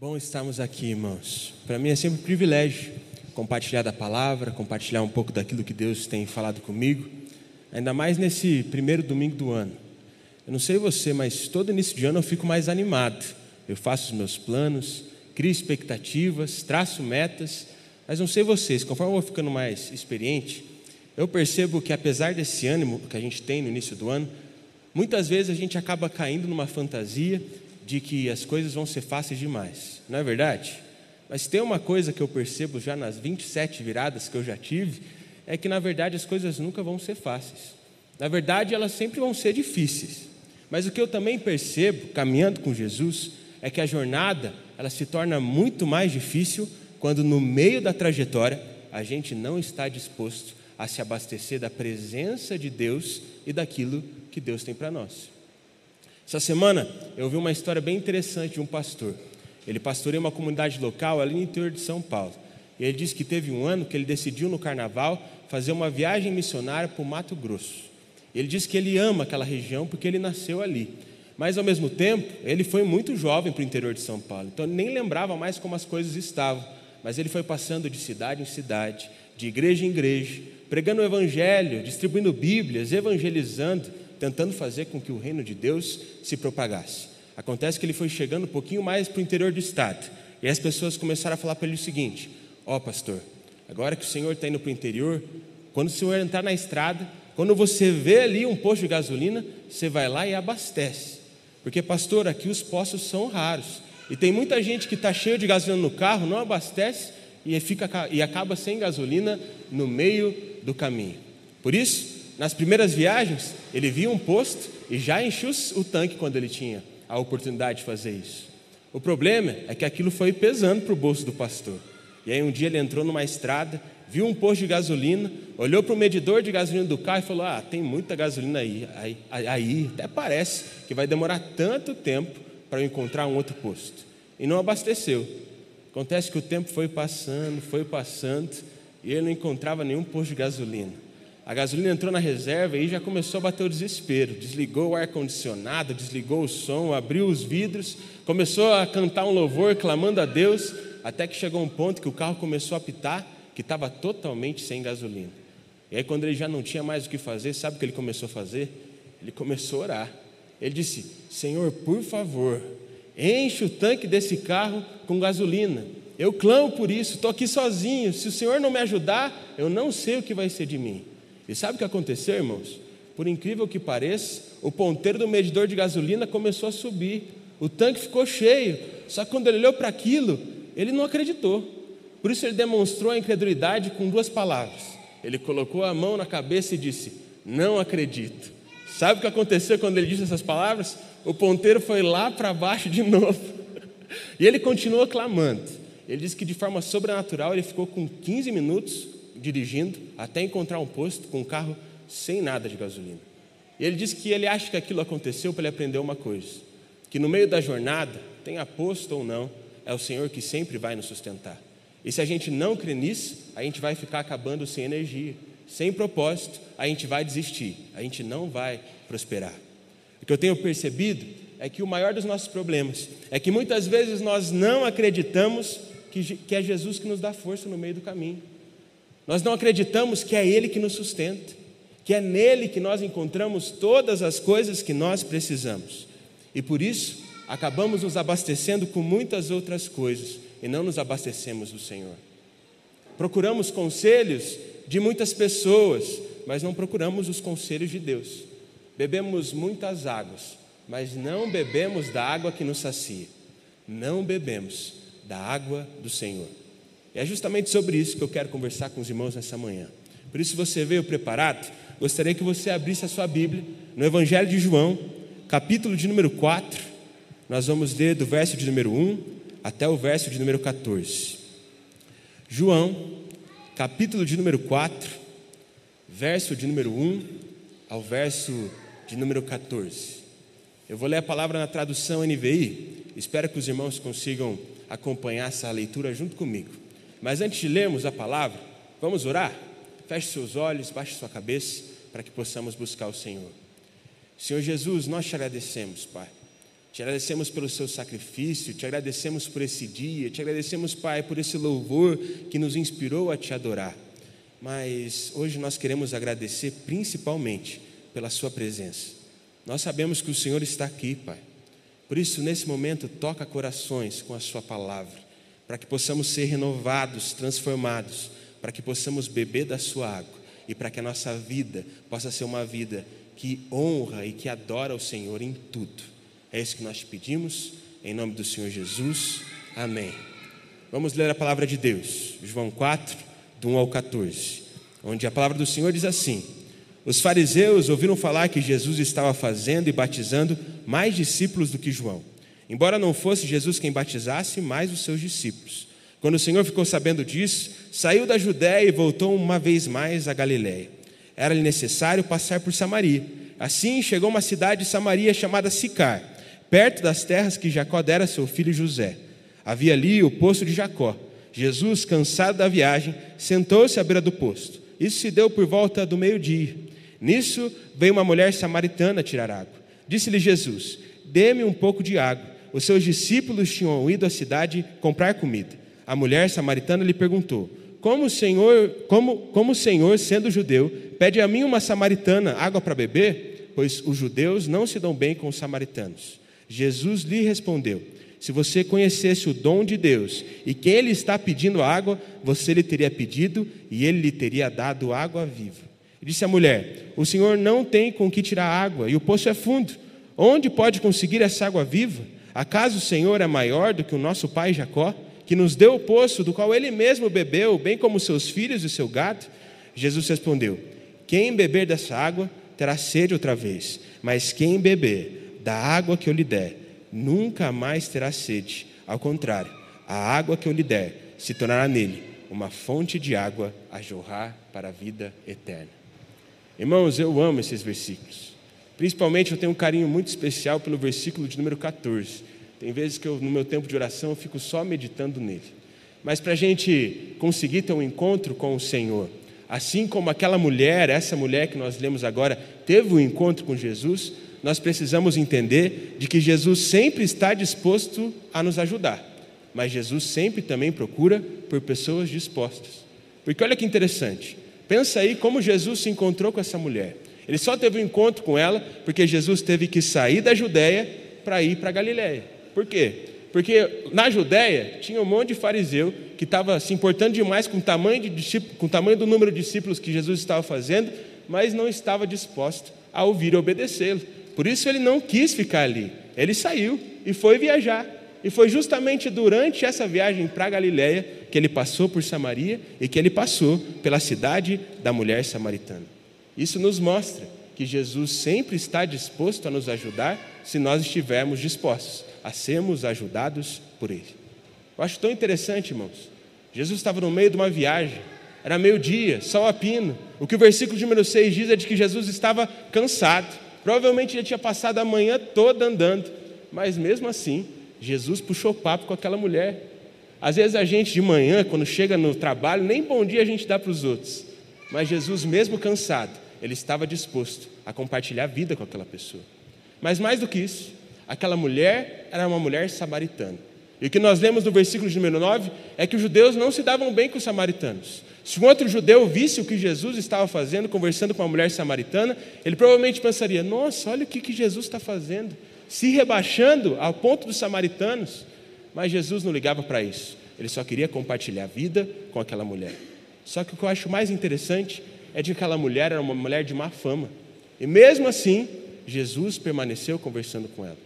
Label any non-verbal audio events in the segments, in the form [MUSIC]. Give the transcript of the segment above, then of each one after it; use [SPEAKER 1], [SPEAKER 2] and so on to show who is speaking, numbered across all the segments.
[SPEAKER 1] Bom estarmos aqui, irmãos. Para mim é sempre um privilégio compartilhar da palavra, compartilhar um pouco daquilo que Deus tem falado comigo, ainda mais nesse primeiro domingo do ano. Eu não sei você, mas todo início de ano eu fico mais animado. Eu faço os meus planos, crio expectativas, traço metas, mas não sei vocês, conforme eu vou ficando mais experiente, eu percebo que apesar desse ânimo que a gente tem no início do ano, muitas vezes a gente acaba caindo numa fantasia de que as coisas vão ser fáceis demais, não é verdade? Mas tem uma coisa que eu percebo já nas 27 viradas que eu já tive, é que na verdade as coisas nunca vão ser fáceis. Na verdade, elas sempre vão ser difíceis. Mas o que eu também percebo, caminhando com Jesus, é que a jornada ela se torna muito mais difícil quando no meio da trajetória a gente não está disposto a se abastecer da presença de Deus e daquilo que Deus tem para nós. Essa semana eu vi uma história bem interessante de um pastor. Ele pastoreia uma comunidade local ali no interior de São Paulo. E ele disse que teve um ano que ele decidiu no carnaval fazer uma viagem missionária para o Mato Grosso. Ele disse que ele ama aquela região porque ele nasceu ali. Mas ao mesmo tempo, ele foi muito jovem para o interior de São Paulo, então nem lembrava mais como as coisas estavam. Mas ele foi passando de cidade em cidade, de igreja em igreja, pregando o evangelho, distribuindo Bíblias, evangelizando, tentando fazer com que o reino de Deus se propagasse. Acontece que ele foi chegando um pouquinho mais para o interior do estado. E as pessoas começaram a falar para ele o seguinte: Ó oh, pastor, agora que o senhor está indo para o interior, quando o senhor entrar na estrada, quando você vê ali um posto de gasolina, você vai lá e abastece. Porque, pastor, aqui os postos são raros. E tem muita gente que está cheio de gasolina no carro, não abastece e, fica, e acaba sem gasolina no meio do caminho. Por isso, nas primeiras viagens, ele via um posto e já enchia o tanque quando ele tinha a oportunidade de fazer isso. O problema é que aquilo foi pesando para o bolso do pastor. E aí um dia ele entrou numa estrada, viu um posto de gasolina, olhou para o medidor de gasolina do carro e falou: Ah, tem muita gasolina aí. Aí, aí até parece que vai demorar tanto tempo para eu encontrar um outro posto. E não abasteceu. Acontece que o tempo foi passando, foi passando, e ele não encontrava nenhum posto de gasolina. A gasolina entrou na reserva e já começou a bater o desespero. Desligou o ar-condicionado, desligou o som, abriu os vidros, começou a cantar um louvor, clamando a Deus, até que chegou um ponto que o carro começou a pitar, que estava totalmente sem gasolina. E aí, quando ele já não tinha mais o que fazer, sabe o que ele começou a fazer? Ele começou a orar. Ele disse: Senhor, por favor, enche o tanque desse carro com gasolina. Eu clamo por isso, estou aqui sozinho. Se o Senhor não me ajudar, eu não sei o que vai ser de mim. E sabe o que aconteceu, irmãos? Por incrível que pareça, o ponteiro do medidor de gasolina começou a subir, o tanque ficou cheio. Só que quando ele olhou para aquilo, ele não acreditou. Por isso ele demonstrou a incredulidade com duas palavras. Ele colocou a mão na cabeça e disse: Não acredito. Sabe o que aconteceu quando ele disse essas palavras? O ponteiro foi lá para baixo de [LAUGHS] novo. E ele continuou clamando. Ele disse que de forma sobrenatural ele ficou com 15 minutos dirigindo até encontrar um posto com um carro sem nada de gasolina. E ele disse que ele acha que aquilo aconteceu para ele aprender uma coisa: que no meio da jornada, tenha posto ou não, é o Senhor que sempre vai nos sustentar. E se a gente não crê nisso, a gente vai ficar acabando sem energia, sem propósito, a gente vai desistir, a gente não vai prosperar. O que eu tenho percebido é que o maior dos nossos problemas é que muitas vezes nós não acreditamos que, que é Jesus que nos dá força no meio do caminho. Nós não acreditamos que é Ele que nos sustenta, que é nele que nós encontramos todas as coisas que nós precisamos. E por isso, acabamos nos abastecendo com muitas outras coisas e não nos abastecemos do Senhor. Procuramos conselhos de muitas pessoas, mas não procuramos os conselhos de Deus. Bebemos muitas águas, mas não bebemos da água que nos sacia. Não bebemos da água do Senhor. E é justamente sobre isso que eu quero conversar com os irmãos nessa manhã. Por isso, se você veio preparado, gostaria que você abrisse a sua Bíblia no Evangelho de João, capítulo de número 4. Nós vamos ler do verso de número 1 até o verso de número 14. João, capítulo de número 4, verso de número 1 ao verso de número 14. Eu vou ler a palavra na tradução NVI. Espero que os irmãos consigam acompanhar essa leitura junto comigo. Mas antes de lermos a palavra, vamos orar? Feche seus olhos, baixe sua cabeça, para que possamos buscar o Senhor. Senhor Jesus, nós te agradecemos, Pai, Te agradecemos pelo seu sacrifício, te agradecemos por esse dia, te agradecemos, Pai, por esse louvor que nos inspirou a te adorar. Mas hoje nós queremos agradecer principalmente pela Sua presença. Nós sabemos que o Senhor está aqui, Pai. Por isso, nesse momento, toca corações com a Sua palavra, para que possamos ser renovados, transformados, para que possamos beber da Sua água e para que a nossa vida possa ser uma vida que honra e que adora o Senhor em tudo. É isso que nós te pedimos, em nome do Senhor Jesus. Amém. Vamos ler a palavra de Deus, João 4, do 1 ao 14, onde a palavra do Senhor diz assim: Os fariseus ouviram falar que Jesus estava fazendo e batizando mais discípulos do que João, embora não fosse Jesus quem batizasse, mais os seus discípulos. Quando o Senhor ficou sabendo disso, saiu da Judéia e voltou uma vez mais a Galiléia. Era-lhe necessário passar por Samaria. Assim chegou uma cidade de Samaria chamada Sicar perto das terras que Jacó dera a seu filho José. Havia ali o poço de Jacó. Jesus, cansado da viagem, sentou-se à beira do poço. Isso se deu por volta do meio-dia. Nisso veio uma mulher samaritana tirar água. Disse-lhe Jesus: Dê-me um pouco de água. Os seus discípulos tinham ido à cidade comprar comida. A mulher samaritana lhe perguntou: Como o Senhor, como, como o Senhor, sendo judeu, pede a mim uma samaritana água para beber? Pois os judeus não se dão bem com os samaritanos. Jesus lhe respondeu: Se você conhecesse o dom de Deus e quem ele está pedindo água, você lhe teria pedido e ele lhe teria dado água viva. E disse a mulher: O Senhor não tem com que tirar água e o poço é fundo. Onde pode conseguir essa água viva? Acaso o Senhor é maior do que o nosso pai Jacó, que nos deu o poço do qual ele mesmo bebeu, bem como seus filhos e seu gado? Jesus respondeu: Quem beber dessa água terá sede outra vez, mas quem beber da água que eu lhe der, nunca mais terá sede. Ao contrário, a água que eu lhe der se tornará nele uma fonte de água a jorrar para a vida eterna. Irmãos, eu amo esses versículos. Principalmente eu tenho um carinho muito especial pelo versículo de número 14. Tem vezes que eu, no meu tempo de oração, eu fico só meditando nele. Mas para a gente conseguir ter um encontro com o Senhor, assim como aquela mulher, essa mulher que nós lemos agora, teve um encontro com Jesus, nós precisamos entender de que Jesus sempre está disposto a nos ajudar, mas Jesus sempre também procura por pessoas dispostas. Porque olha que interessante, pensa aí como Jesus se encontrou com essa mulher. Ele só teve um encontro com ela porque Jesus teve que sair da Judéia para ir para Galiléia. Por quê? Porque na Judéia tinha um monte de fariseu que estava se importando demais com o tamanho, de com o tamanho do número de discípulos que Jesus estava fazendo, mas não estava disposto a ouvir e obedecê-lo. Por isso ele não quis ficar ali. Ele saiu e foi viajar. E foi justamente durante essa viagem para Galiléia que ele passou por Samaria e que ele passou pela cidade da mulher samaritana. Isso nos mostra que Jesus sempre está disposto a nos ajudar se nós estivermos dispostos a sermos ajudados por Ele. Eu acho tão interessante, irmãos. Jesus estava no meio de uma viagem, era meio-dia, sol a pino. O que o versículo número 6 diz é de que Jesus estava cansado. Provavelmente ele tinha passado a manhã toda andando, mas mesmo assim, Jesus puxou papo com aquela mulher. Às vezes a gente de manhã, quando chega no trabalho, nem bom dia a gente dá para os outros. Mas Jesus, mesmo cansado, ele estava disposto a compartilhar a vida com aquela pessoa. Mas mais do que isso, aquela mulher era uma mulher samaritana. E o que nós lemos no versículo número 9 é que os judeus não se davam bem com os samaritanos. Se um outro judeu visse o que Jesus estava fazendo, conversando com uma mulher samaritana, ele provavelmente pensaria: nossa, olha o que, que Jesus está fazendo, se rebaixando ao ponto dos samaritanos. Mas Jesus não ligava para isso, ele só queria compartilhar a vida com aquela mulher. Só que o que eu acho mais interessante é de que aquela mulher era uma mulher de má fama, e mesmo assim, Jesus permaneceu conversando com ela.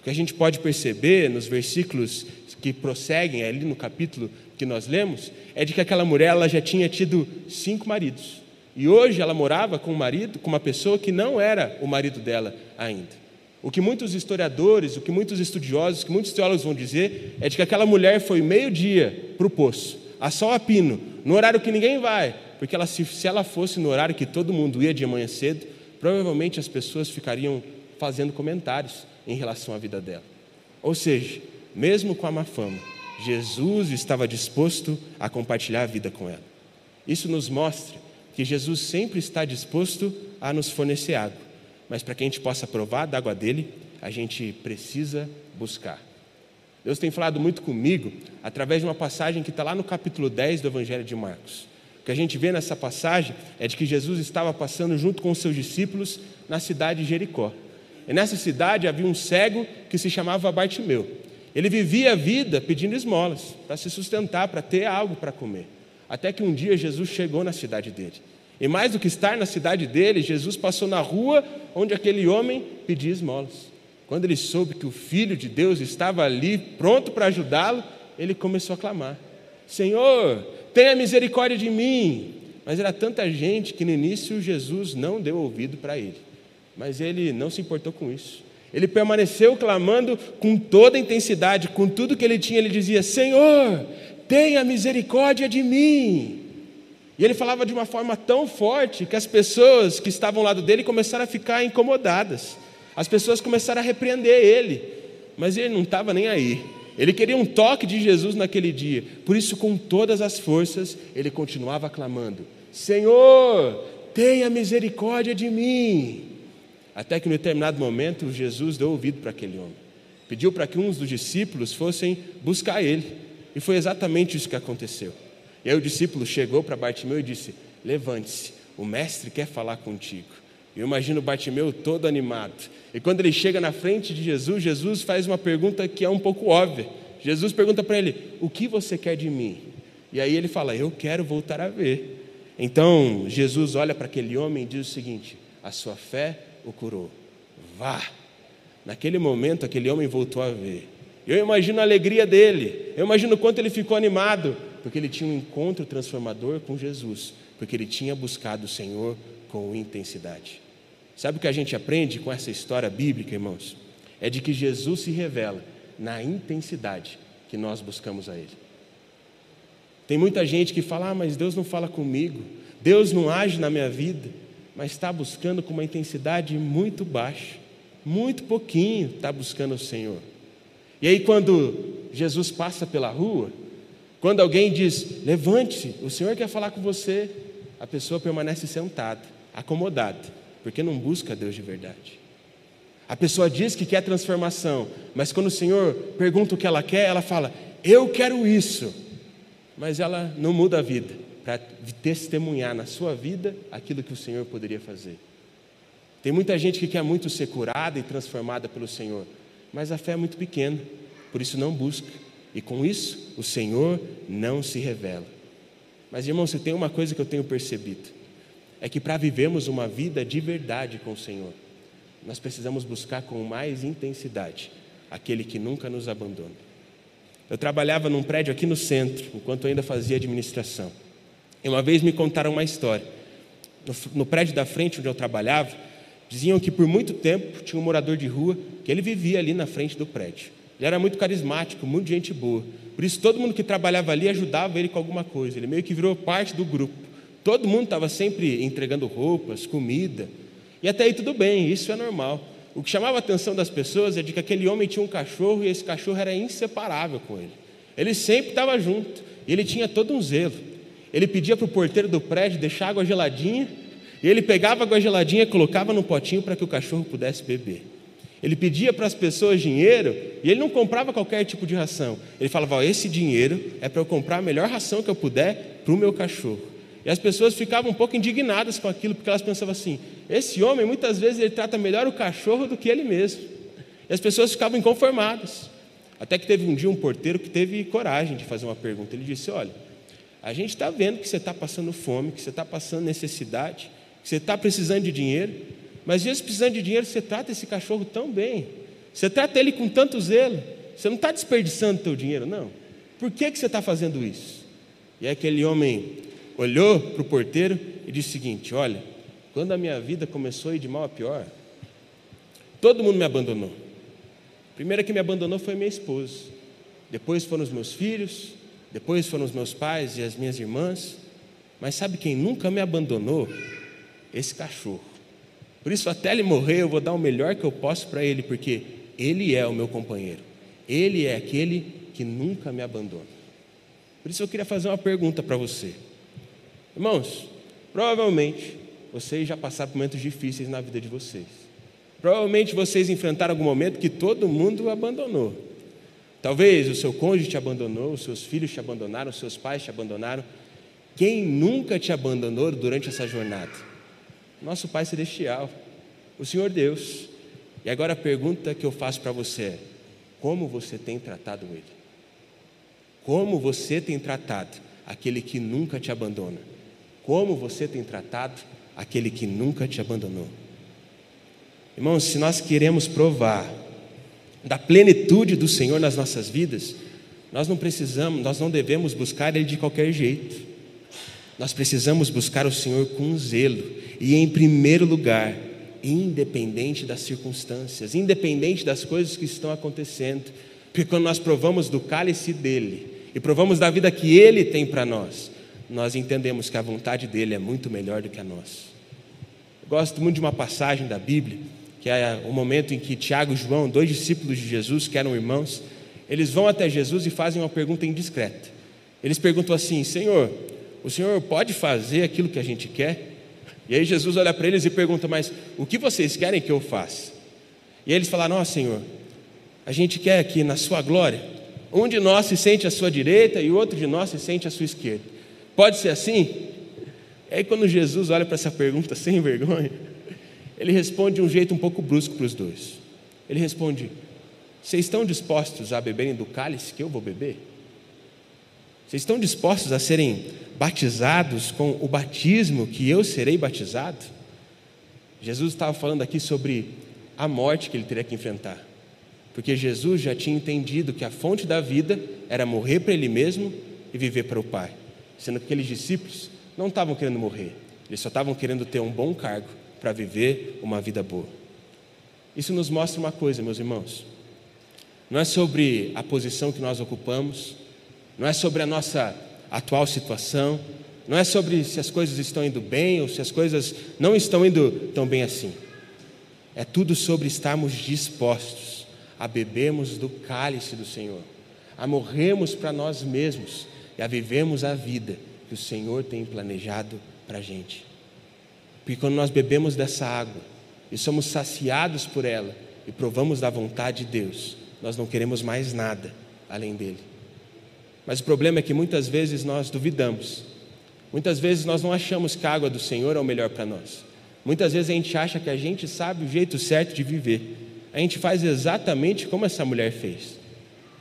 [SPEAKER 1] O que a gente pode perceber nos versículos que prosseguem ali no capítulo que nós lemos, é de que aquela mulher ela já tinha tido cinco maridos. E hoje ela morava com um marido, com uma pessoa que não era o marido dela ainda. O que muitos historiadores, o que muitos estudiosos, o que muitos teólogos vão dizer é de que aquela mulher foi meio-dia para o poço, a sol a pino, no horário que ninguém vai, porque ela, se, se ela fosse no horário que todo mundo ia de manhã cedo, provavelmente as pessoas ficariam fazendo comentários em relação à vida dela. Ou seja, mesmo com a má fama, Jesus estava disposto a compartilhar a vida com ela. Isso nos mostra que Jesus sempre está disposto a nos fornecer água, mas para que a gente possa provar da água dele, a gente precisa buscar. Deus tem falado muito comigo através de uma passagem que está lá no capítulo 10 do Evangelho de Marcos. O que a gente vê nessa passagem é de que Jesus estava passando junto com os seus discípulos na cidade de Jericó. E nessa cidade havia um cego que se chamava Bartimeu. Ele vivia a vida pedindo esmolas para se sustentar, para ter algo para comer. Até que um dia Jesus chegou na cidade dele. E mais do que estar na cidade dele, Jesus passou na rua onde aquele homem pedia esmolas. Quando ele soube que o Filho de Deus estava ali, pronto para ajudá-lo, ele começou a clamar: Senhor, tenha misericórdia de mim. Mas era tanta gente que no início Jesus não deu ouvido para ele. Mas ele não se importou com isso. Ele permaneceu clamando com toda intensidade, com tudo que ele tinha. Ele dizia: Senhor, tenha misericórdia de mim. E ele falava de uma forma tão forte que as pessoas que estavam ao lado dele começaram a ficar incomodadas. As pessoas começaram a repreender ele, mas ele não estava nem aí. Ele queria um toque de Jesus naquele dia. Por isso, com todas as forças, ele continuava clamando: Senhor, tenha misericórdia de mim. Até que, em determinado momento, Jesus deu ouvido para aquele homem. Pediu para que uns dos discípulos fossem buscar ele. E foi exatamente isso que aconteceu. E aí o discípulo chegou para Bartimeu e disse: Levante-se, o mestre quer falar contigo. Eu imagino Bartimeu todo animado. E quando ele chega na frente de Jesus, Jesus faz uma pergunta que é um pouco óbvia. Jesus pergunta para ele: O que você quer de mim? E aí ele fala: Eu quero voltar a ver. Então Jesus olha para aquele homem e diz o seguinte: A sua fé o curou. Vá. Naquele momento, aquele homem voltou a ver. Eu imagino a alegria dele. Eu imagino o quanto ele ficou animado, porque ele tinha um encontro transformador com Jesus, porque ele tinha buscado o Senhor com intensidade. Sabe o que a gente aprende com essa história bíblica, irmãos? É de que Jesus se revela na intensidade que nós buscamos a Ele. Tem muita gente que fala, ah, mas Deus não fala comigo, Deus não age na minha vida, mas está buscando com uma intensidade muito baixa, muito pouquinho está buscando o Senhor. E aí, quando Jesus passa pela rua, quando alguém diz, levante-se, o Senhor quer falar com você, a pessoa permanece sentada, acomodada porque não busca Deus de verdade. A pessoa diz que quer transformação, mas quando o Senhor pergunta o que ela quer, ela fala: Eu quero isso. Mas ela não muda a vida para testemunhar na sua vida aquilo que o Senhor poderia fazer. Tem muita gente que quer muito ser curada e transformada pelo Senhor, mas a fé é muito pequena, por isso não busca. E com isso, o Senhor não se revela. Mas irmão, você tem uma coisa que eu tenho percebido é que para vivermos uma vida de verdade com o Senhor, nós precisamos buscar com mais intensidade aquele que nunca nos abandona. Eu trabalhava num prédio aqui no centro, enquanto ainda fazia administração. E uma vez me contaram uma história. No, no prédio da frente onde eu trabalhava, diziam que por muito tempo tinha um morador de rua que ele vivia ali na frente do prédio. Ele era muito carismático, muito gente boa. Por isso todo mundo que trabalhava ali ajudava ele com alguma coisa. Ele meio que virou parte do grupo. Todo mundo estava sempre entregando roupas, comida. E até aí tudo bem, isso é normal. O que chamava a atenção das pessoas é de que aquele homem tinha um cachorro e esse cachorro era inseparável com ele. Ele sempre estava junto e ele tinha todo um zelo. Ele pedia para o porteiro do prédio deixar água geladinha e ele pegava água geladinha e colocava no potinho para que o cachorro pudesse beber. Ele pedia para as pessoas dinheiro e ele não comprava qualquer tipo de ração. Ele falava: esse dinheiro é para eu comprar a melhor ração que eu puder para o meu cachorro. E as pessoas ficavam um pouco indignadas com aquilo, porque elas pensavam assim: esse homem muitas vezes ele trata melhor o cachorro do que ele mesmo. E as pessoas ficavam inconformadas. Até que teve um dia um porteiro que teve coragem de fazer uma pergunta. Ele disse: Olha, a gente está vendo que você está passando fome, que você está passando necessidade, que você está precisando de dinheiro, mas vezes precisando de dinheiro, você trata esse cachorro tão bem, você trata ele com tanto zelo, você não está desperdiçando o teu dinheiro, não. Por que, que você está fazendo isso? E aquele homem olhou para o porteiro e disse o seguinte: Olha, quando a minha vida começou a ir de mal a pior, todo mundo me abandonou. A primeira que me abandonou foi minha esposa, depois foram os meus filhos, depois foram os meus pais e as minhas irmãs, mas sabe quem nunca me abandonou? Esse cachorro. Por isso, até ele morrer, eu vou dar o melhor que eu posso para ele, porque ele é o meu companheiro, ele é aquele que nunca me abandona. Por isso, eu queria fazer uma pergunta para você. Irmãos, provavelmente vocês já passaram por momentos difíceis na vida de vocês. Provavelmente vocês enfrentaram algum momento que todo mundo abandonou. Talvez o seu cônjuge te abandonou, os seus filhos te abandonaram, os seus pais te abandonaram. Quem nunca te abandonou durante essa jornada? Nosso Pai Celestial, o Senhor Deus. E agora a pergunta que eu faço para você é: como você tem tratado Ele? Como você tem tratado aquele que nunca te abandona? Como você tem tratado aquele que nunca te abandonou? Irmãos, se nós queremos provar da plenitude do Senhor nas nossas vidas, nós não precisamos, nós não devemos buscar Ele de qualquer jeito. Nós precisamos buscar o Senhor com zelo e, em primeiro lugar, independente das circunstâncias, independente das coisas que estão acontecendo, porque quando nós provamos do cálice dele e provamos da vida que ele tem para nós, nós entendemos que a vontade dele é muito melhor do que a nossa. Eu gosto muito de uma passagem da Bíblia que é o momento em que Tiago e João, dois discípulos de Jesus, que eram irmãos, eles vão até Jesus e fazem uma pergunta indiscreta. Eles perguntam assim: Senhor, o Senhor pode fazer aquilo que a gente quer? E aí Jesus olha para eles e pergunta: Mas o que vocês querem que eu faça? E eles falaram: Ó Senhor, a gente quer que na Sua glória, um de nós se sente à sua direita e o outro de nós se sente à sua esquerda. Pode ser assim? E aí, quando Jesus olha para essa pergunta sem vergonha, ele responde de um jeito um pouco brusco para os dois. Ele responde: Vocês estão dispostos a beberem do cálice que eu vou beber? Vocês estão dispostos a serem batizados com o batismo que eu serei batizado? Jesus estava falando aqui sobre a morte que ele teria que enfrentar. Porque Jesus já tinha entendido que a fonte da vida era morrer para ele mesmo e viver para o Pai. Sendo que aqueles discípulos não estavam querendo morrer, eles só estavam querendo ter um bom cargo para viver uma vida boa. Isso nos mostra uma coisa, meus irmãos. Não é sobre a posição que nós ocupamos, não é sobre a nossa atual situação, não é sobre se as coisas estão indo bem ou se as coisas não estão indo tão bem assim. É tudo sobre estarmos dispostos a bebermos do cálice do Senhor, a morrermos para nós mesmos e a vivermos a vida que o Senhor tem planejado para a gente. Porque quando nós bebemos dessa água e somos saciados por ela e provamos da vontade de Deus, nós não queremos mais nada além dele. Mas o problema é que muitas vezes nós duvidamos. Muitas vezes nós não achamos que a água do Senhor é o melhor para nós. Muitas vezes a gente acha que a gente sabe o jeito certo de viver. A gente faz exatamente como essa mulher fez.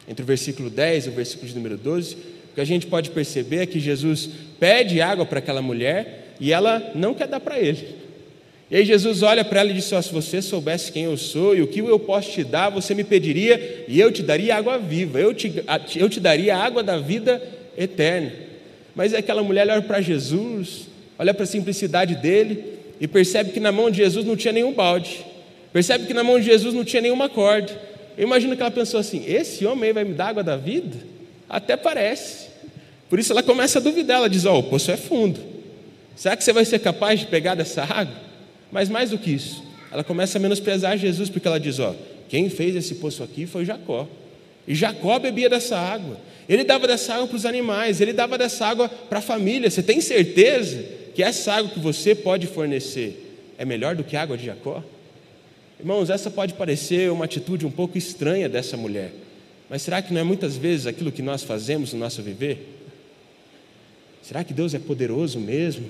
[SPEAKER 1] Entre o versículo 10 e o versículo de número 12, o que a gente pode perceber é que Jesus pede água para aquela mulher e ela não quer dar para ele. E aí Jesus olha para ela e diz: oh, Se você soubesse quem eu sou e o que eu posso te dar, você me pediria e eu te daria água viva, eu te, eu te daria água da vida eterna. Mas aquela mulher olha para Jesus, olha para a simplicidade dele e percebe que na mão de Jesus não tinha nenhum balde, percebe que na mão de Jesus não tinha nenhuma corda. Eu imagino que ela pensou assim: esse homem aí vai me dar água da vida? Até parece. Por isso ela começa a duvidar, ela diz: Ó, oh, o poço é fundo. Será que você vai ser capaz de pegar dessa água? Mas mais do que isso, ela começa a menosprezar Jesus, porque ela diz: Ó, quem fez esse poço aqui foi Jacó. E Jacó bebia dessa água. Ele dava dessa água para os animais, ele dava dessa água para a família. Você tem certeza que essa água que você pode fornecer é melhor do que a água de Jacó? Irmãos, essa pode parecer uma atitude um pouco estranha dessa mulher, mas será que não é muitas vezes aquilo que nós fazemos no nosso viver? Será que Deus é poderoso mesmo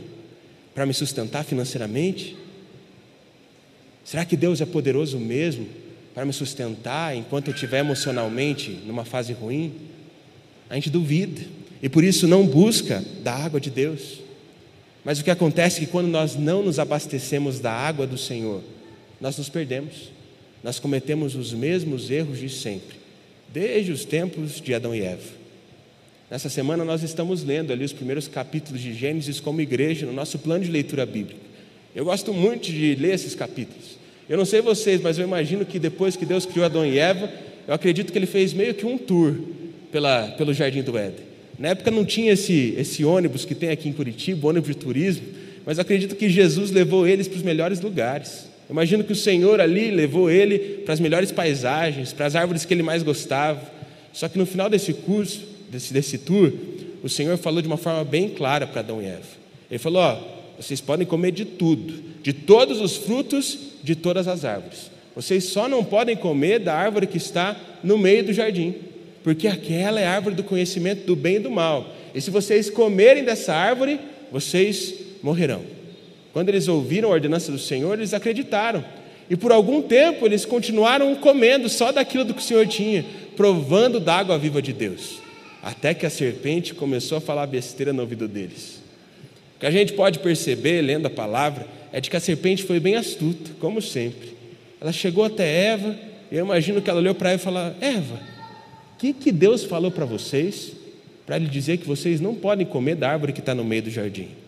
[SPEAKER 1] para me sustentar financeiramente? Será que Deus é poderoso mesmo para me sustentar enquanto eu estiver emocionalmente numa fase ruim? A gente duvida e por isso não busca da água de Deus. Mas o que acontece é que quando nós não nos abastecemos da água do Senhor, nós nos perdemos. Nós cometemos os mesmos erros de sempre, desde os tempos de Adão e Eva. Nessa semana nós estamos lendo ali os primeiros capítulos de Gênesis como igreja no nosso plano de leitura bíblica. Eu gosto muito de ler esses capítulos. Eu não sei vocês, mas eu imagino que depois que Deus criou Adão e Eva, eu acredito que ele fez meio que um tour pela, pelo Jardim do Éden. Na época não tinha esse, esse ônibus que tem aqui em Curitiba, ônibus de turismo, mas acredito que Jesus levou eles para os melhores lugares. Imagino que o Senhor ali levou ele para as melhores paisagens, para as árvores que ele mais gostava. Só que no final desse curso, desse, desse tour, o Senhor falou de uma forma bem clara para Adão e Eva. Ele falou: ó, vocês podem comer de tudo, de todos os frutos de todas as árvores, Vocês só não podem comer da árvore que está no meio do jardim, porque aquela é a árvore do conhecimento do bem e do mal. E se vocês comerem dessa árvore, vocês morrerão. Quando eles ouviram a ordenança do Senhor, eles acreditaram. E por algum tempo eles continuaram comendo só daquilo do que o Senhor tinha, provando da água viva de Deus. Até que a serpente começou a falar besteira no ouvido deles. O que a gente pode perceber, lendo a palavra, é de que a serpente foi bem astuta, como sempre. Ela chegou até Eva, e eu imagino que ela olhou para Eva e falou: Eva, o que, que Deus falou para vocês para lhe dizer que vocês não podem comer da árvore que está no meio do jardim?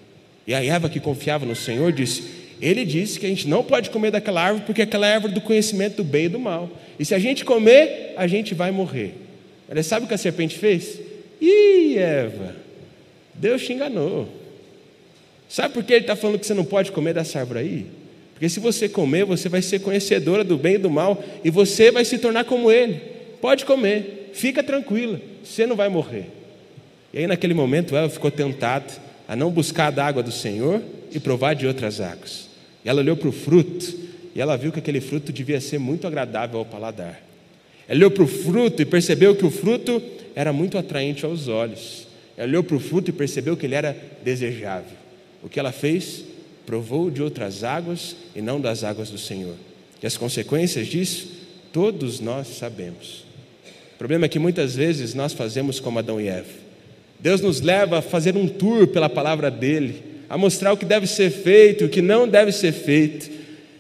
[SPEAKER 1] E a Eva, que confiava no Senhor, disse: Ele disse que a gente não pode comer daquela árvore porque aquela é árvore do conhecimento do bem e do mal. E se a gente comer, a gente vai morrer. Ela sabe o que a serpente fez? Ih, Eva, Deus te enganou. Sabe por que ele está falando que você não pode comer dessa árvore aí? Porque se você comer, você vai ser conhecedora do bem e do mal e você vai se tornar como ele. Pode comer, fica tranquila, você não vai morrer. E aí, naquele momento, ela ficou tentada a não buscar da água do Senhor e provar de outras águas. E ela olhou para o fruto e ela viu que aquele fruto devia ser muito agradável ao paladar. Ela olhou para o fruto e percebeu que o fruto era muito atraente aos olhos. Ela olhou para o fruto e percebeu que ele era desejável. O que ela fez? Provou de outras águas e não das águas do Senhor. E as consequências disso, todos nós sabemos. O problema é que muitas vezes nós fazemos como Adão e Eva. Deus nos leva a fazer um tour pela palavra dele, a mostrar o que deve ser feito e o que não deve ser feito.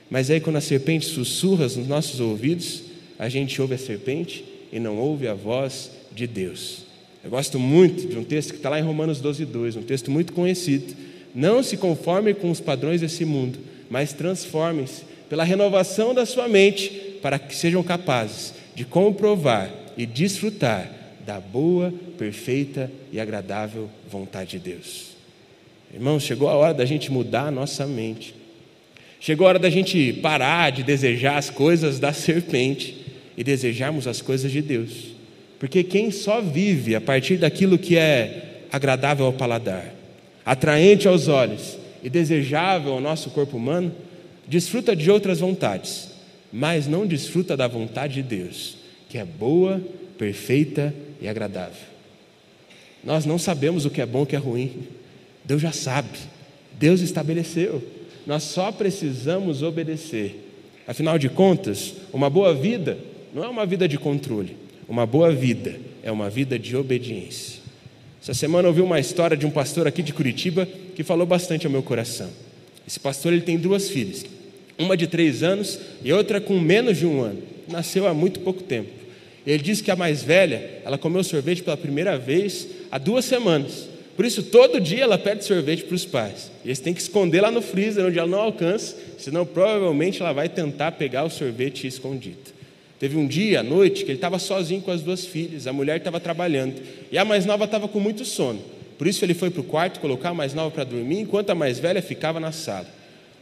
[SPEAKER 1] Mas aí, quando a serpente sussurra nos nossos ouvidos, a gente ouve a serpente e não ouve a voz de Deus. Eu gosto muito de um texto que está lá em Romanos 12, 2, um texto muito conhecido. Não se conforme com os padrões desse mundo, mas transformem-se pela renovação da sua mente, para que sejam capazes de comprovar e desfrutar da boa, perfeita e agradável vontade de Deus. Irmãos, chegou a hora da gente mudar a nossa mente. Chegou a hora da gente parar de desejar as coisas da [LAUGHS] serpente e desejarmos as coisas de Deus. Porque quem só vive a partir daquilo que é agradável ao paladar, atraente aos olhos e desejável ao nosso corpo humano, desfruta de outras vontades, mas não desfruta da vontade de Deus, que é boa, perfeita e agradável. Nós não sabemos o que é bom e o que é ruim. Deus já sabe. Deus estabeleceu. Nós só precisamos obedecer. Afinal de contas, uma boa vida não é uma vida de controle, uma boa vida é uma vida de obediência. Essa semana eu ouvi uma história de um pastor aqui de Curitiba que falou bastante ao meu coração. Esse pastor ele tem duas filhas, uma de três anos e outra com menos de um ano. Nasceu há muito pouco tempo. Ele disse que a mais velha, ela comeu sorvete pela primeira vez há duas semanas. Por isso, todo dia ela pede sorvete para os pais. E eles têm que esconder lá no freezer, onde ela não alcança, senão provavelmente ela vai tentar pegar o sorvete escondido. Teve um dia à noite que ele estava sozinho com as duas filhas, a mulher estava trabalhando e a mais nova estava com muito sono. Por isso ele foi para o quarto colocar a mais nova para dormir, enquanto a mais velha ficava na sala.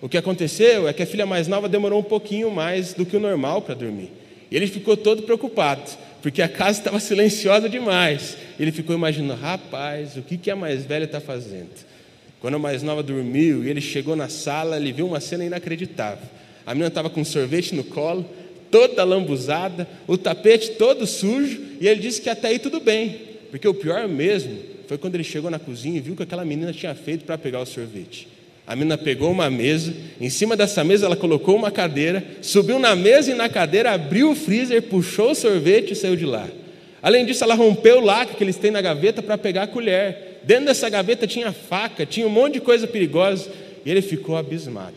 [SPEAKER 1] O que aconteceu é que a filha mais nova demorou um pouquinho mais do que o normal para dormir. E ele ficou todo preocupado, porque a casa estava silenciosa demais. Ele ficou imaginando, rapaz, o que, que a mais velha está fazendo? Quando a mais nova dormiu e ele chegou na sala, ele viu uma cena inacreditável. A menina estava com um sorvete no colo, toda lambuzada, o tapete todo sujo, e ele disse que até aí tudo bem, porque o pior mesmo foi quando ele chegou na cozinha e viu que aquela menina tinha feito para pegar o sorvete. A menina pegou uma mesa, em cima dessa mesa ela colocou uma cadeira, subiu na mesa e na cadeira abriu o freezer, puxou o sorvete e saiu de lá. Além disso, ela rompeu o lacre que eles têm na gaveta para pegar a colher. Dentro dessa gaveta tinha faca, tinha um monte de coisa perigosa, e ele ficou abismado.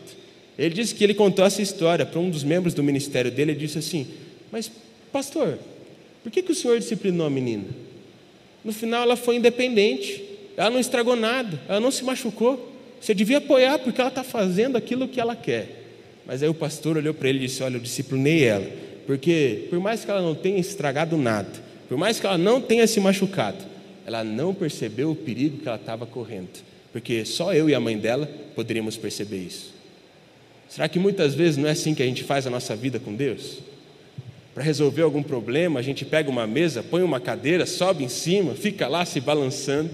[SPEAKER 1] Ele disse que ele contou essa história para um dos membros do ministério dele e disse assim: Mas, pastor, por que, que o senhor disciplinou a menina? No final ela foi independente, ela não estragou nada, ela não se machucou. Você devia apoiar porque ela está fazendo aquilo que ela quer. Mas aí o pastor olhou para ele e disse: Olha, eu disciplinei ela, porque por mais que ela não tenha estragado nada, por mais que ela não tenha se machucado, ela não percebeu o perigo que ela estava correndo, porque só eu e a mãe dela poderíamos perceber isso. Será que muitas vezes não é assim que a gente faz a nossa vida com Deus? Para resolver algum problema, a gente pega uma mesa, põe uma cadeira, sobe em cima, fica lá se balançando,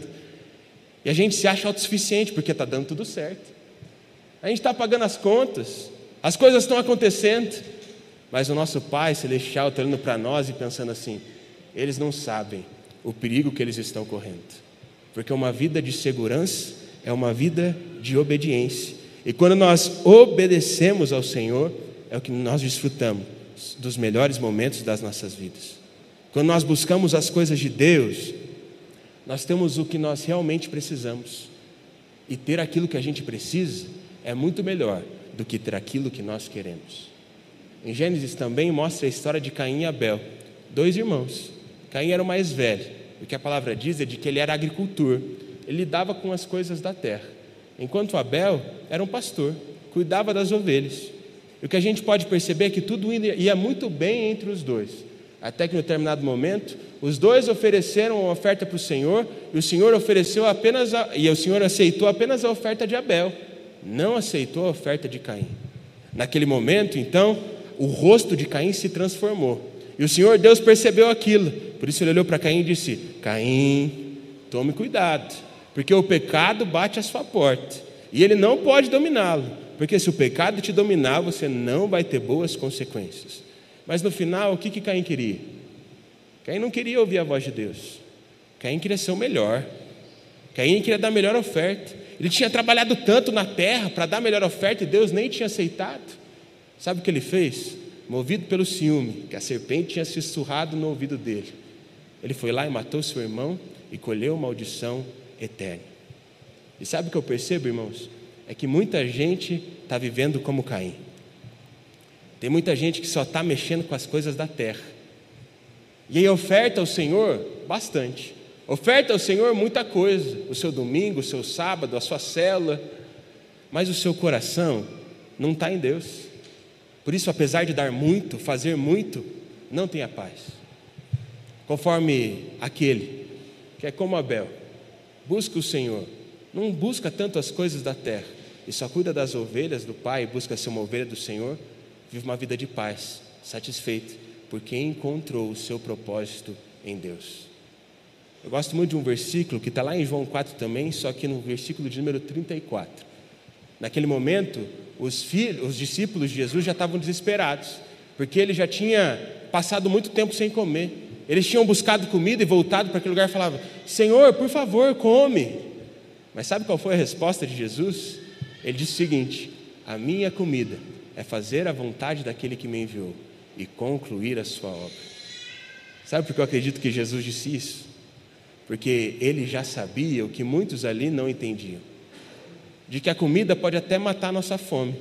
[SPEAKER 1] e a gente se acha autossuficiente porque está dando tudo certo. A gente está pagando as contas, as coisas estão acontecendo, Mas o nosso Pai Celestial está olhando para nós e pensando assim: eles não sabem o perigo que eles estão correndo. Porque uma vida de segurança é uma vida de obediência. E quando nós obedecemos ao Senhor, é o que nós desfrutamos dos melhores momentos das nossas vidas. Quando nós buscamos as coisas de Deus, nós temos o que nós realmente precisamos. E ter aquilo que a gente precisa é muito melhor do que ter aquilo que nós queremos. Em Gênesis também mostra a história de Caim e Abel, dois irmãos. Caim era o mais velho. O que a palavra diz é de que ele era agricultor. Ele lidava com as coisas da terra. Enquanto Abel era um pastor, cuidava das ovelhas. E o que a gente pode perceber é que tudo ia muito bem entre os dois. Até que, em determinado momento, os dois ofereceram uma oferta para o Senhor, e o Senhor ofereceu apenas a, e o Senhor aceitou apenas a oferta de Abel, não aceitou a oferta de Caim. Naquele momento, então, o rosto de Caim se transformou. E o Senhor Deus percebeu aquilo. Por isso ele olhou para Caim e disse: Caim, tome cuidado, porque o pecado bate à sua porta, e ele não pode dominá-lo. Porque se o pecado te dominar, você não vai ter boas consequências. Mas no final, o que, que Caim queria? Caim não queria ouvir a voz de Deus. Caim queria ser o melhor. Caim queria dar a melhor oferta. Ele tinha trabalhado tanto na terra para dar a melhor oferta e Deus nem tinha aceitado. Sabe o que ele fez? Movido pelo ciúme, que a serpente tinha sussurrado no ouvido dele. Ele foi lá e matou seu irmão e colheu maldição eterna. E sabe o que eu percebo, irmãos? é que muita gente está vivendo como Caim. Tem muita gente que só está mexendo com as coisas da terra. E aí oferta ao Senhor bastante. Oferta ao Senhor muita coisa. O seu domingo, o seu sábado, a sua célula. Mas o seu coração não está em Deus. Por isso, apesar de dar muito, fazer muito, não tem a paz. Conforme aquele que é como Abel, busca o Senhor, não busca tanto as coisas da terra, e só cuida das ovelhas do Pai, busca ser uma ovelha do Senhor, vive uma vida de paz, satisfeito, porque encontrou o seu propósito em Deus. Eu gosto muito de um versículo que está lá em João 4 também, só que no versículo de número 34. Naquele momento, os, filhos, os discípulos de Jesus já estavam desesperados, porque ele já tinha passado muito tempo sem comer. Eles tinham buscado comida e voltado para aquele lugar e falavam: Senhor, por favor, come. Mas sabe qual foi a resposta de Jesus? Ele disse o seguinte: A minha comida é fazer a vontade daquele que me enviou e concluir a sua obra. Sabe por que eu acredito que Jesus disse isso? Porque ele já sabia o que muitos ali não entendiam: de que a comida pode até matar a nossa fome,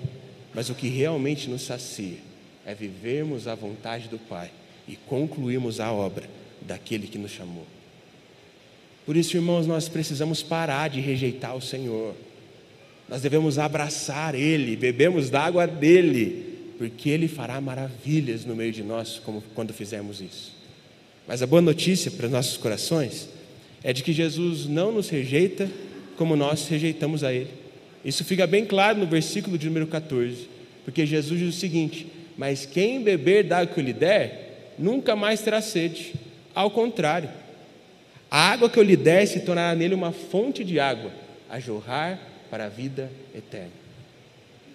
[SPEAKER 1] mas o que realmente nos sacia é vivermos a vontade do Pai e concluirmos a obra daquele que nos chamou. Por isso, irmãos, nós precisamos parar de rejeitar o Senhor. Nós devemos abraçar Ele, bebemos da água dele, porque Ele fará maravilhas no meio de nós, como quando fizermos isso. Mas a boa notícia para os nossos corações é de que Jesus não nos rejeita como nós rejeitamos a Ele. Isso fica bem claro no versículo de número 14, porque Jesus diz o seguinte: Mas quem beber da água que eu lhe der, nunca mais terá sede. Ao contrário, a água que eu lhe der se tornará nele uma fonte de água a jorrar para a vida eterna.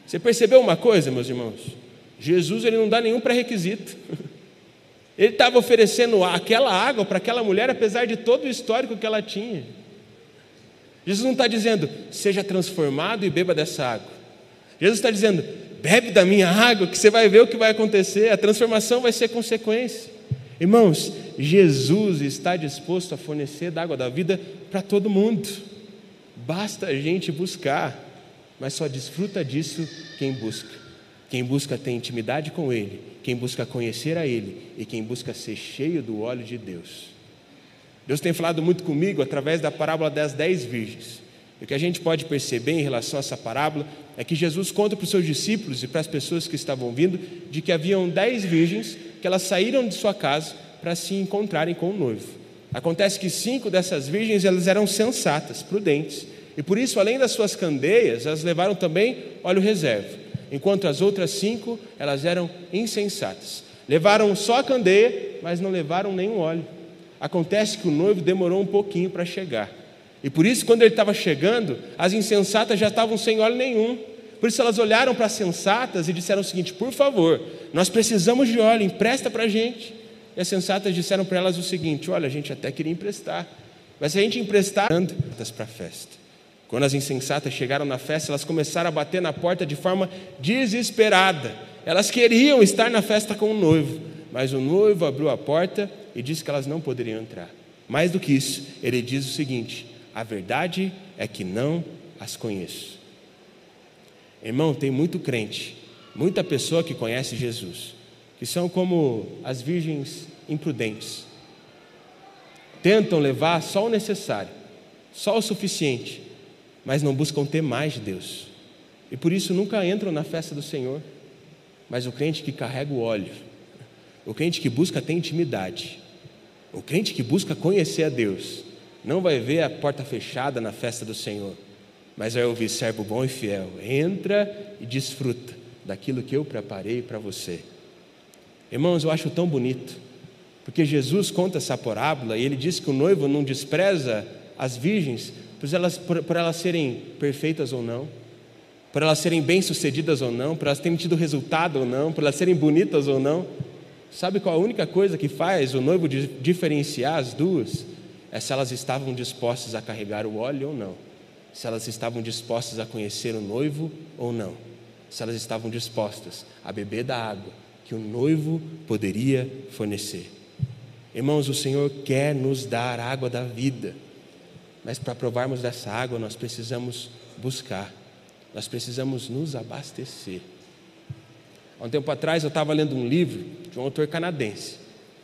[SPEAKER 1] Você percebeu uma coisa, meus irmãos? Jesus ele não dá nenhum pré-requisito. [LAUGHS] Ele estava oferecendo aquela água para aquela mulher, apesar de todo o histórico que ela tinha. Jesus não está dizendo, seja transformado e beba dessa água. Jesus está dizendo, bebe da minha água, que você vai ver o que vai acontecer, a transformação vai ser consequência. Irmãos, Jesus está disposto a fornecer da água da vida para todo mundo. Basta a gente buscar, mas só desfruta disso quem busca. Quem busca ter intimidade com Ele, quem busca conhecer a Ele e quem busca ser cheio do óleo de Deus. Deus tem falado muito comigo através da parábola das dez virgens. E o que a gente pode perceber em relação a essa parábola é que Jesus conta para os seus discípulos e para as pessoas que estavam vindo de que haviam dez virgens que elas saíram de sua casa para se encontrarem com o noivo. Acontece que cinco dessas virgens elas eram sensatas, prudentes, e por isso, além das suas candeias, elas levaram também óleo reserva, enquanto as outras cinco elas eram insensatas. Levaram só a candeia, mas não levaram nenhum óleo. Acontece que o noivo demorou um pouquinho para chegar. E por isso, quando ele estava chegando, as insensatas já estavam sem óleo nenhum. Por isso elas olharam para as sensatas e disseram o seguinte: por favor, nós precisamos de óleo, empresta para a gente. E as sensatas disseram para elas o seguinte: olha, a gente até queria emprestar, mas se a gente emprestar, para a festa. Quando as insensatas chegaram na festa, elas começaram a bater na porta de forma desesperada. Elas queriam estar na festa com o noivo, mas o noivo abriu a porta e disse que elas não poderiam entrar. Mais do que isso, ele diz o seguinte: a verdade é que não as conheço. Irmão, tem muito crente, muita pessoa que conhece Jesus, que são como as virgens imprudentes. Tentam levar só o necessário, só o suficiente, mas não buscam ter mais de Deus. E por isso nunca entram na festa do Senhor. Mas o crente que carrega o óleo, o crente que busca ter intimidade, o crente que busca conhecer a Deus, não vai ver a porta fechada na festa do Senhor, mas vai ouvir servo bom e fiel. Entra e desfruta daquilo que eu preparei para você. Irmãos, eu acho tão bonito, porque Jesus conta essa parábola e ele diz que o noivo não despreza as virgens por elas, por, por elas serem perfeitas ou não, por elas serem bem-sucedidas ou não, por elas terem tido resultado ou não, por elas serem bonitas ou não. Sabe qual a única coisa que faz o noivo diferenciar as duas? É se elas estavam dispostas a carregar o óleo ou não, se elas estavam dispostas a conhecer o noivo ou não, se elas estavam dispostas a beber da água que o noivo poderia fornecer. Irmãos, o Senhor quer nos dar água da vida, mas para provarmos dessa água nós precisamos buscar. Nós precisamos nos abastecer. Há um tempo atrás eu estava lendo um livro de um autor canadense.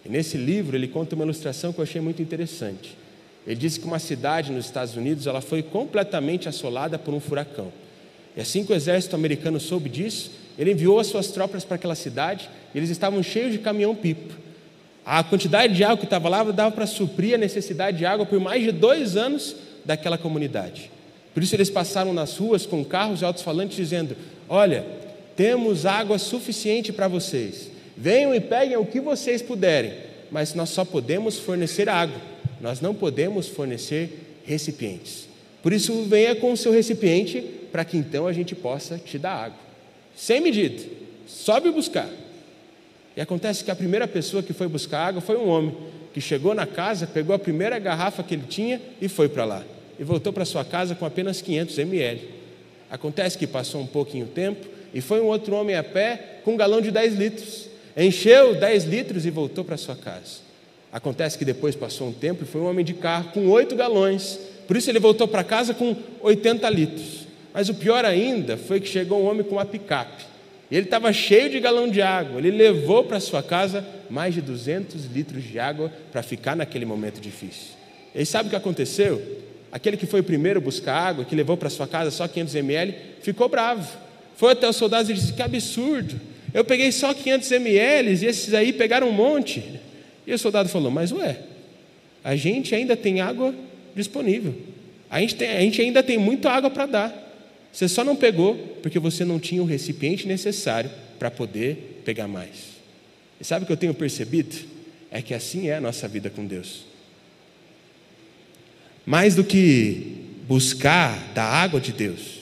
[SPEAKER 1] E nesse livro ele conta uma ilustração que eu achei muito interessante. Ele disse que uma cidade nos Estados Unidos ela foi completamente assolada por um furacão. E assim que o exército americano soube disso, ele enviou as suas tropas para aquela cidade. E eles estavam cheios de caminhão-pipa. A quantidade de água que estava lá dava para suprir a necessidade de água por mais de dois anos daquela comunidade. Por isso eles passaram nas ruas com carros e altos-falantes dizendo: Olha, temos água suficiente para vocês. Venham e peguem o que vocês puderem, mas nós só podemos fornecer água, nós não podemos fornecer recipientes. Por isso, venha com o seu recipiente para que então a gente possa te dar água. Sem medida, sobe buscar. E acontece que a primeira pessoa que foi buscar água foi um homem que chegou na casa, pegou a primeira garrafa que ele tinha e foi para lá e voltou para sua casa com apenas 500 ml. Acontece que passou um pouquinho tempo e foi um outro homem a pé com um galão de 10 litros. Encheu 10 litros e voltou para sua casa. Acontece que depois passou um tempo e foi um homem de carro com 8 galões. Por isso ele voltou para casa com 80 litros. Mas o pior ainda foi que chegou um homem com uma picape. Ele estava cheio de galão de água. Ele levou para sua casa mais de 200 litros de água para ficar naquele momento difícil. E sabe o que aconteceu? aquele que foi o primeiro buscar água, que levou para sua casa só 500 ml, ficou bravo. Foi até os soldados e disse: Que absurdo! Eu peguei só 500 ml e esses aí pegaram um monte. E o soldado falou: Mas ué, a gente ainda tem água disponível. A gente, tem, a gente ainda tem muita água para dar. Você só não pegou porque você não tinha o recipiente necessário para poder pegar mais. E sabe o que eu tenho percebido? É que assim é a nossa vida com Deus. Mais do que buscar da água de Deus,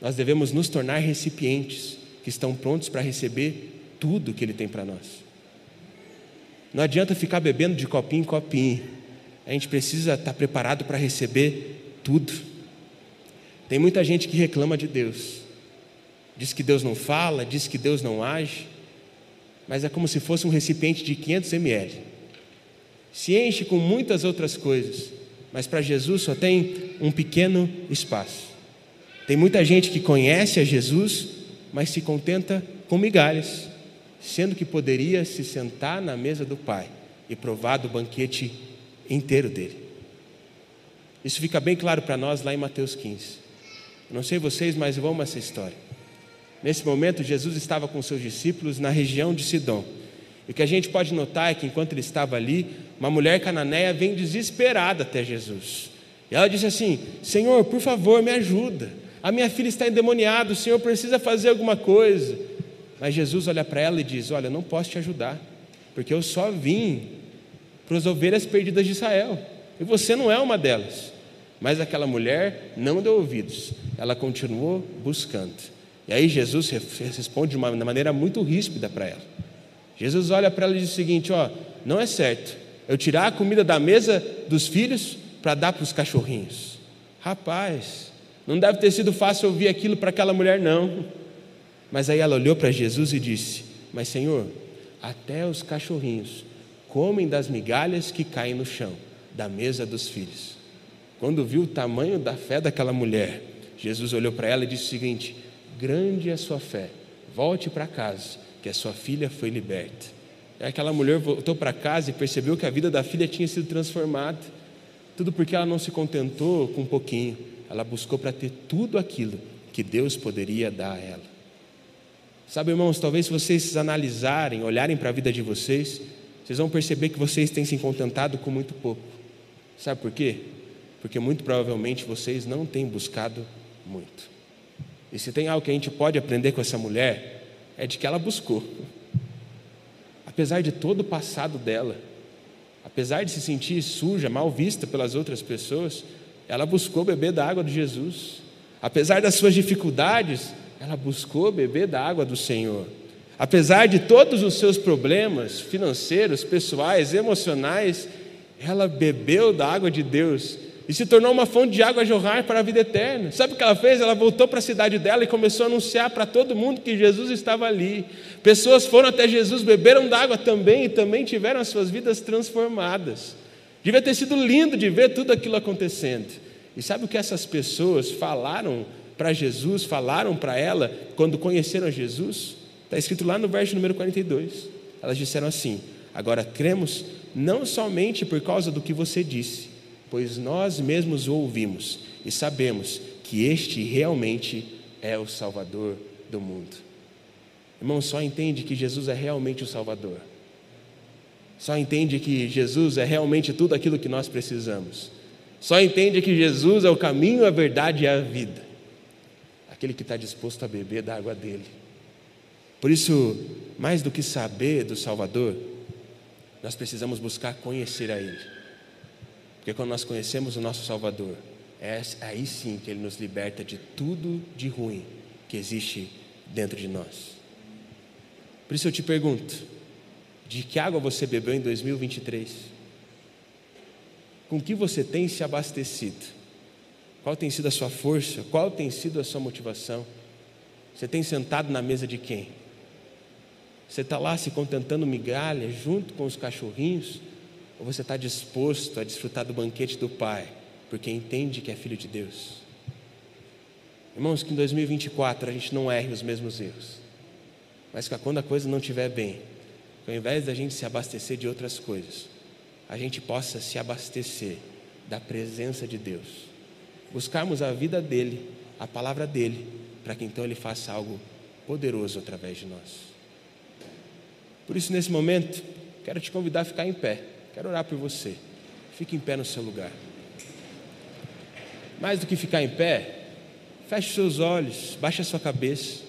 [SPEAKER 1] nós devemos nos tornar recipientes que estão prontos para receber tudo que Ele tem para nós. Não adianta ficar bebendo de copinho em copinho. A gente precisa estar preparado para receber tudo. Tem muita gente que reclama de Deus. Diz que Deus não fala, diz que Deus não age, mas é como se fosse um recipiente de 500 ml. Se enche com muitas outras coisas, mas para Jesus só tem um pequeno espaço. Tem muita gente que conhece a Jesus, mas se contenta com migalhas, sendo que poderia se sentar na mesa do Pai e provar do banquete inteiro dele. Isso fica bem claro para nós lá em Mateus 15. Não sei vocês, mas eu amo essa história. Nesse momento, Jesus estava com seus discípulos na região de Sidom. E o que a gente pode notar é que enquanto ele estava ali, uma mulher cananeia vem desesperada até Jesus. E ela disse assim: Senhor, por favor, me ajuda. A minha filha está endemoniada, o Senhor precisa fazer alguma coisa. Mas Jesus olha para ela e diz: Olha, eu não posso te ajudar, porque eu só vim para as ovelhas perdidas de Israel, e você não é uma delas. Mas aquela mulher não deu ouvidos, ela continuou buscando. E aí Jesus responde de uma maneira muito ríspida para ela. Jesus olha para ela e diz o seguinte: ó, não é certo eu tirar a comida da mesa dos filhos para dar para os cachorrinhos. Rapaz, não deve ter sido fácil ouvir aquilo para aquela mulher, não. Mas aí ela olhou para Jesus e disse: Mas Senhor, até os cachorrinhos comem das migalhas que caem no chão, da mesa dos filhos. Quando viu o tamanho da fé daquela mulher, Jesus olhou para ela e disse o seguinte: Grande é a sua fé, volte para casa, que a sua filha foi liberta. E aquela mulher voltou para casa e percebeu que a vida da filha tinha sido transformada. Tudo porque ela não se contentou com um pouquinho, ela buscou para ter tudo aquilo que Deus poderia dar a ela. Sabe, irmãos, talvez se vocês analisarem, olharem para a vida de vocês, vocês vão perceber que vocês têm se contentado com muito pouco. Sabe por quê? Porque muito provavelmente vocês não têm buscado muito. E se tem algo que a gente pode aprender com essa mulher, é de que ela buscou. Apesar de todo o passado dela, apesar de se sentir suja, mal vista pelas outras pessoas, ela buscou beber da água de Jesus. Apesar das suas dificuldades, ela buscou beber da água do Senhor. Apesar de todos os seus problemas financeiros, pessoais, emocionais, ela bebeu da água de Deus e se tornou uma fonte de água a jorrar para a vida eterna. Sabe o que ela fez? Ela voltou para a cidade dela e começou a anunciar para todo mundo que Jesus estava ali. Pessoas foram até Jesus, beberam da água também e também tiveram as suas vidas transformadas. Devia ter sido lindo de ver tudo aquilo acontecendo. E sabe o que essas pessoas falaram para Jesus, falaram para ela quando conheceram Jesus? Está escrito lá no verso número 42. Elas disseram assim: Agora cremos não somente por causa do que você disse, pois nós mesmos o ouvimos e sabemos que este realmente é o Salvador do mundo. Irmão, só entende que Jesus é realmente o Salvador. Só entende que Jesus é realmente tudo aquilo que nós precisamos. Só entende que Jesus é o caminho, a verdade e a vida. Aquele que está disposto a beber da água dele. Por isso, mais do que saber do Salvador, nós precisamos buscar conhecer a Ele. Porque quando nós conhecemos o nosso Salvador, é aí sim que Ele nos liberta de tudo de ruim que existe dentro de nós. Por isso eu te pergunto: de que água você bebeu em 2023? Com que você tem se abastecido? Qual tem sido a sua força? Qual tem sido a sua motivação? Você tem sentado na mesa de quem? Você está lá se contentando migalha junto com os cachorrinhos? Ou você está disposto a desfrutar do banquete do Pai, porque entende que é filho de Deus? Irmãos, que em 2024 a gente não erre os mesmos erros, mas que quando a coisa não estiver bem, ao invés da gente se abastecer de outras coisas, a gente possa se abastecer da presença de Deus, buscarmos a vida dEle, a palavra dEle, para que então Ele faça algo poderoso através de nós. Por isso, nesse momento, quero te convidar a ficar em pé, quero orar por você. Fique em pé no seu lugar. Mais do que ficar em pé, feche seus olhos, baixe a sua cabeça.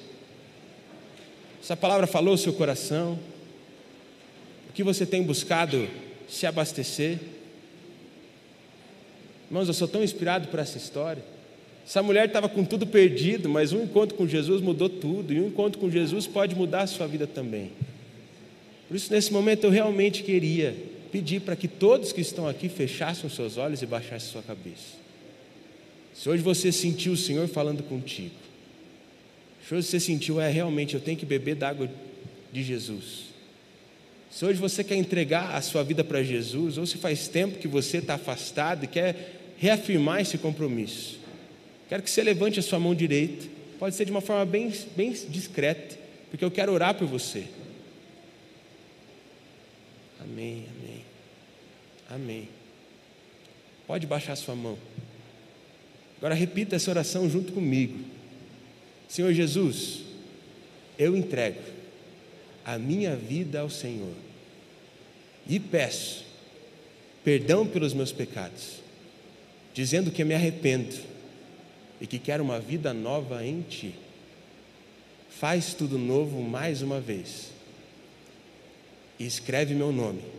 [SPEAKER 1] Essa palavra falou o seu coração. O que você tem buscado se abastecer. Irmãos, eu sou tão inspirado por essa história. Essa mulher estava com tudo perdido, mas um encontro com Jesus mudou tudo, e um encontro com Jesus pode mudar a sua vida também. Por isso, nesse momento, eu realmente queria pedir para que todos que estão aqui fechassem os seus olhos e baixassem sua cabeça. Se hoje você sentiu o Senhor falando contigo, se hoje você sentiu, é realmente, eu tenho que beber da água de Jesus. Se hoje você quer entregar a sua vida para Jesus, ou se faz tempo que você está afastado e quer reafirmar esse compromisso, quero que você levante a sua mão direita, pode ser de uma forma bem, bem discreta, porque eu quero orar por você. Amém, amém. Pode baixar sua mão. Agora repita essa oração junto comigo. Senhor Jesus, eu entrego a minha vida ao Senhor e peço perdão pelos meus pecados, dizendo que me arrependo e que quero uma vida nova em Ti. Faz tudo novo mais uma vez e escreve meu nome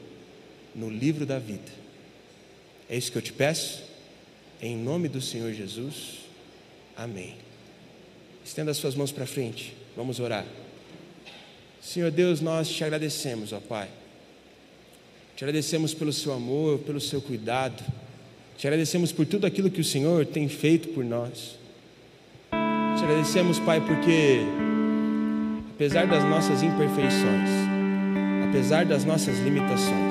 [SPEAKER 1] no livro da vida. É isso que eu te peço, em nome do Senhor Jesus. Amém. Estenda as suas mãos para frente. Vamos orar. Senhor Deus, nós te agradecemos, ó Pai. Te agradecemos pelo seu amor, pelo seu cuidado. Te agradecemos por tudo aquilo que o Senhor tem feito por nós. Te agradecemos, Pai, porque apesar das nossas imperfeições, apesar das nossas limitações,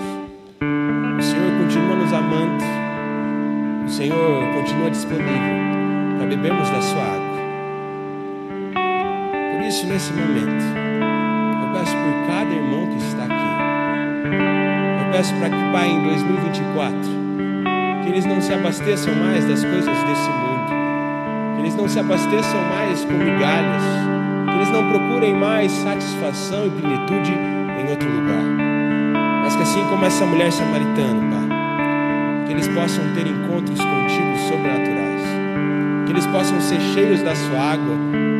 [SPEAKER 1] Senhor continua disponível para bebermos da sua água. Por isso, nesse momento, eu peço por cada irmão que está aqui, eu peço para que, Pai, em 2024, que eles não se abasteçam mais das coisas desse mundo, que eles não se abasteçam mais com migalhas, que eles não procurem mais satisfação e plenitude em outro lugar. Mas que assim como essa mulher samaritana, Pai, que eles possam ter encontros contigo sobrenaturais, que eles possam ser cheios da sua água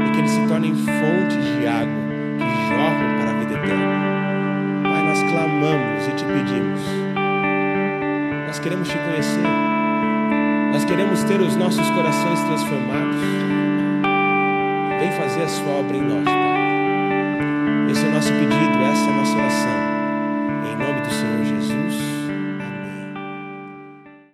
[SPEAKER 1] e que eles se tornem fontes de água que jorram para a vida eterna. Pai, nós clamamos e te pedimos. Nós queremos te conhecer. Nós queremos ter os nossos corações transformados. Vem fazer a sua obra em nós, Pai.